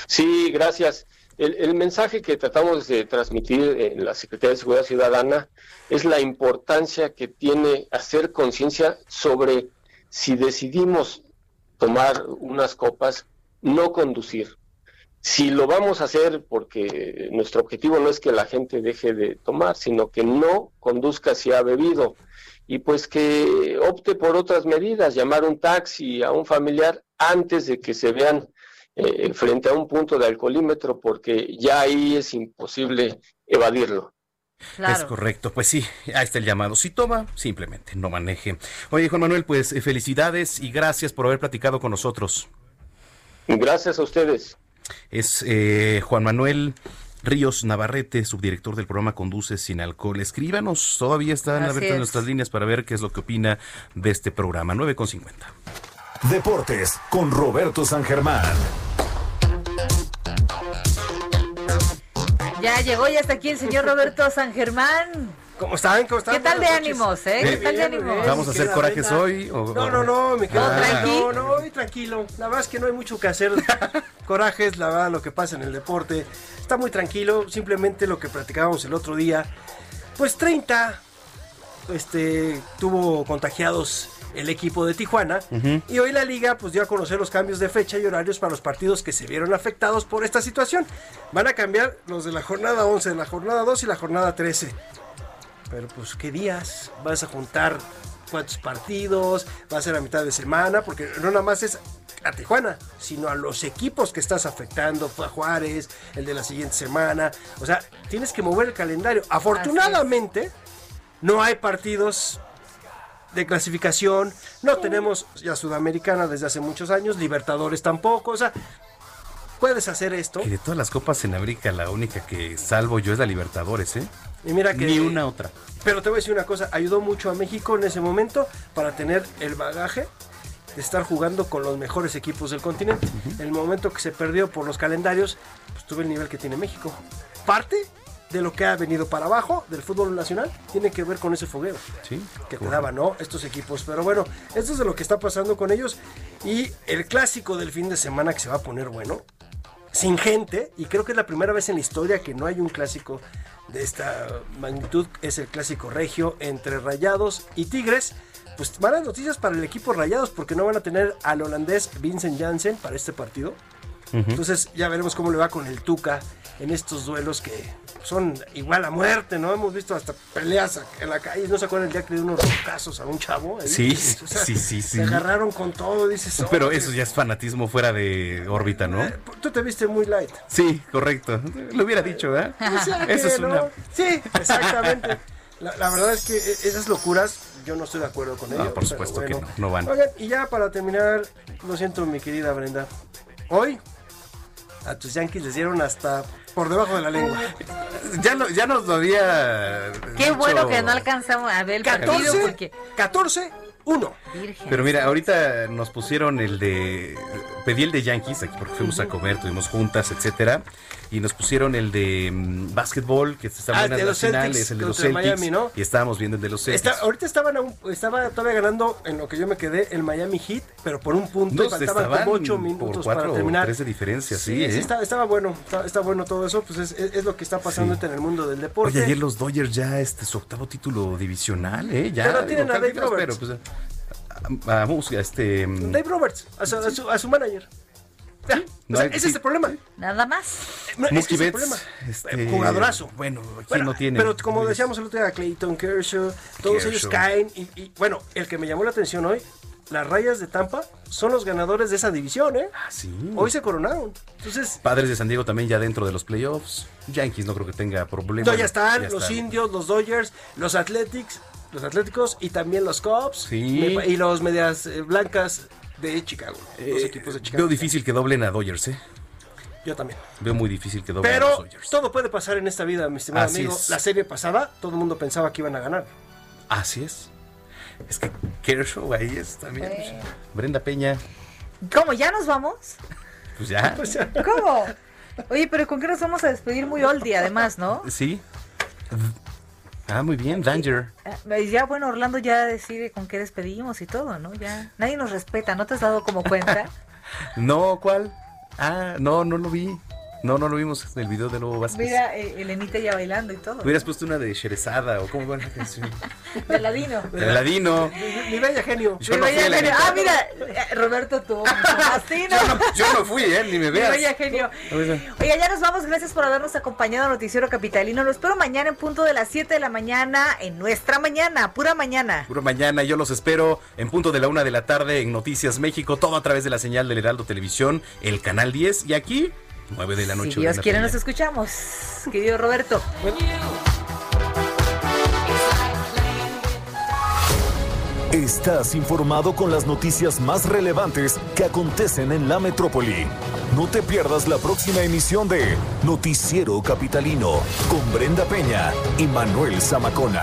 Sí, gracias. El, el, mensaje que tratamos de transmitir en la Secretaría de Seguridad Ciudadana es la importancia que tiene hacer conciencia sobre si decidimos tomar unas copas, no conducir. Si lo vamos a hacer porque nuestro objetivo no es que la gente deje de tomar, sino que no conduzca si ha bebido y pues que opte por otras medidas, llamar un taxi a un familiar antes de que se vean eh, frente a un punto de alcoholímetro porque ya ahí es imposible evadirlo. Es correcto, pues sí, ahí está el llamado. Si toma, simplemente no maneje. Oye, Juan Manuel, pues eh, felicidades y gracias por haber platicado con nosotros. Gracias a ustedes. Es eh, Juan Manuel Ríos Navarrete, subdirector del programa Conduce sin alcohol. Escríbanos, todavía están abiertas nuestras líneas para ver qué es lo que opina de este programa. 9.50. Deportes con Roberto San Germán. Ya llegó, ya está aquí el señor Roberto San Germán. ¿Cómo están? ¿Cómo están? ¿Qué tal de ánimos, eh? ¿Qué tal de ánimos? ¿Vamos a hacer corajes hoy? No, no, no, me quedo tranquilo. No, no, hoy tranquilo. La verdad es que no hay mucho que hacer. *laughs* corajes, la verdad, lo que pasa en el deporte. Está muy tranquilo. Simplemente lo que platicábamos el otro día. Pues 30 este, tuvo contagiados el equipo de Tijuana. Y hoy la liga pues dio a conocer los cambios de fecha y horarios para los partidos que se vieron afectados por esta situación. Van a cambiar los de la jornada 11, de la jornada 2 y la jornada 13. Pero pues qué días vas a juntar cuántos partidos, va a ser a mitad de semana, porque no nada más es a Tijuana, sino a los equipos que estás afectando, fue a Juárez, el de la siguiente semana, o sea, tienes que mover el calendario. Afortunadamente, no hay partidos de clasificación, no tenemos ya Sudamericana desde hace muchos años, Libertadores tampoco, o sea, puedes hacer esto. Y de todas las copas en América, la única que salvo yo es la Libertadores, ¿eh? Y mira que, Ni una otra. Pero te voy a decir una cosa, ayudó mucho a México en ese momento para tener el bagaje de estar jugando con los mejores equipos del continente. En el momento que se perdió por los calendarios, pues tuve el nivel que tiene México. Parte de lo que ha venido para abajo del fútbol nacional tiene que ver con ese fogueo que te daban, ¿no? Estos equipos. Pero bueno, esto es de lo que está pasando con ellos. Y el clásico del fin de semana que se va a poner bueno, sin gente, y creo que es la primera vez en la historia que no hay un clásico de esta magnitud, es el clásico regio entre Rayados y Tigres. Pues malas noticias para el equipo Rayados porque no van a tener al holandés Vincent Janssen para este partido. Entonces ya veremos cómo le va con el Tuca en estos duelos que son igual a muerte, ¿no? Hemos visto hasta peleas en la calle, ¿no se acuerdan el día que le dio unos casos a un chavo? Sí, sí, sí, Se agarraron con todo, dices. *laughs* Pero eso ya es fanatismo fuera de órbita, ¿no? Eh, tú te viste muy light. Sí, correcto. Lo hubiera dicho, ¿verdad? *laughs* eso es una... Sí, exactamente. La, verdad es que e, esas locuras yo no estoy de acuerdo con ellas. por supuesto que no, no van. Oigan, y ya para terminar, lo siento mi querida Brenda, hoy a tus Yankees les dieron hasta por debajo de la lengua. Ya, no, ya nos lo había. Qué bueno que no alcanzamos a ver el 14, partido porque. 14 Uno. Pero mira, ahorita nos pusieron el de. Pedí el de Yankees, aquí porque fuimos a comer, tuvimos juntas, etcétera. Y nos pusieron el de mm, básquetbol, que está Ah, buena de la los final, Celtics es el de los Celtics. Miami, ¿no? Y estábamos viendo el de los Celtics. Está- ahorita estaban aún- estaba todavía ganando en lo que yo me quedé el Miami Heat, pero por un punto No, y faltaban como ocho por minutos cuatro para o terminar. tres de diferencia, sí, ¿eh? estaba, estaba bueno, está, está bueno todo eso, pues es, es- es lo que está pasando ahorita en el mundo del deporte. Oye, ayer los Dodgers ya este su octavo título divisional, ¿eh? Ya, Pero tienen a Dave Roberts. pero, pues, a- a- vamos, este. Dave Roberts, a su, a su- a su manager. Ya, No o sea, hay- ese sí. es el problema. Nada más. No, es que el problema. este, Jugadorazo. Bueno, ¿quién Bueno, no tiene? Pero como decíamos el otro día, Clayton Kershaw, todos ellos caen. Y, y, bueno, el que me llamó la atención hoy, las rayas de Tampa son los ganadores de esa división, ¿eh? Ah, sí. Hoy se coronaron. Entonces, Padres de San Diego también ya dentro de los playoffs. Yankees no creo que tenga problemas. no, ya están Ya los están. indios, los Dodgers, los Athletics, los Atléticos y también los Cubs. Sí. Y los medias eh, blancas de Chicago. los Eh, equipos de Chicago. Veo difícil que doblen a Dodgers, ¿eh? Yo también. Veo muy difícil que doblen a los Pero Dodgers. todo puede pasar en esta vida, mi estimado Así amigo. es. La serie pasada, todo el mundo pensaba que iban a ganar. Así es. Es que Kershaw ahí es también. Brenda Peña, ¿Cómo? ¿Ya nos vamos? *laughs* pues ya. ¿Cómo? Oye, pero ¿con qué nos vamos a despedir muy oldie además, no? Sí. Ah, muy bien, Danger. Eh, Ya, bueno, Orlando ya decide con qué despedimos y todo, ¿no? Ya nadie nos respeta, ¿no te has dado como cuenta? *laughs* No, ¿cuál? Ah, no, no lo vi. No, no lo vimos en el video de Lobo Vázquez. Mira, eh, Elenita ya bailando y todo. Hubieras puesto una de Sherezada o cómo va la canción. *laughs* De Ladino. De Ladino. Mi, mi bella genio. Yo Mi no fui bella la genio. Ah, mira, eh, Roberto tuvo así, ¿no? Yo no fui, ¿eh? Ni me Mi veas. bella genio. Oiga. Ya nos vamos. Gracias por habernos acompañado a Noticiero Capitalino. Lo espero mañana en punto de las 7 de la mañana, en nuestra mañana, pura mañana. Puro mañana, yo los espero en punto de la una de la tarde en Noticias México, todo a través de la señal del Heraldo Televisión, el canal 10 y aquí, 9 de la noche. Si Dios quiere, nos escuchamos. Querido Roberto. Estás informado con las noticias más relevantes que acontecen en la metrópoli. No te pierdas la próxima emisión de Noticiero Capitalino con Brenda Peña y Manuel Zamacona.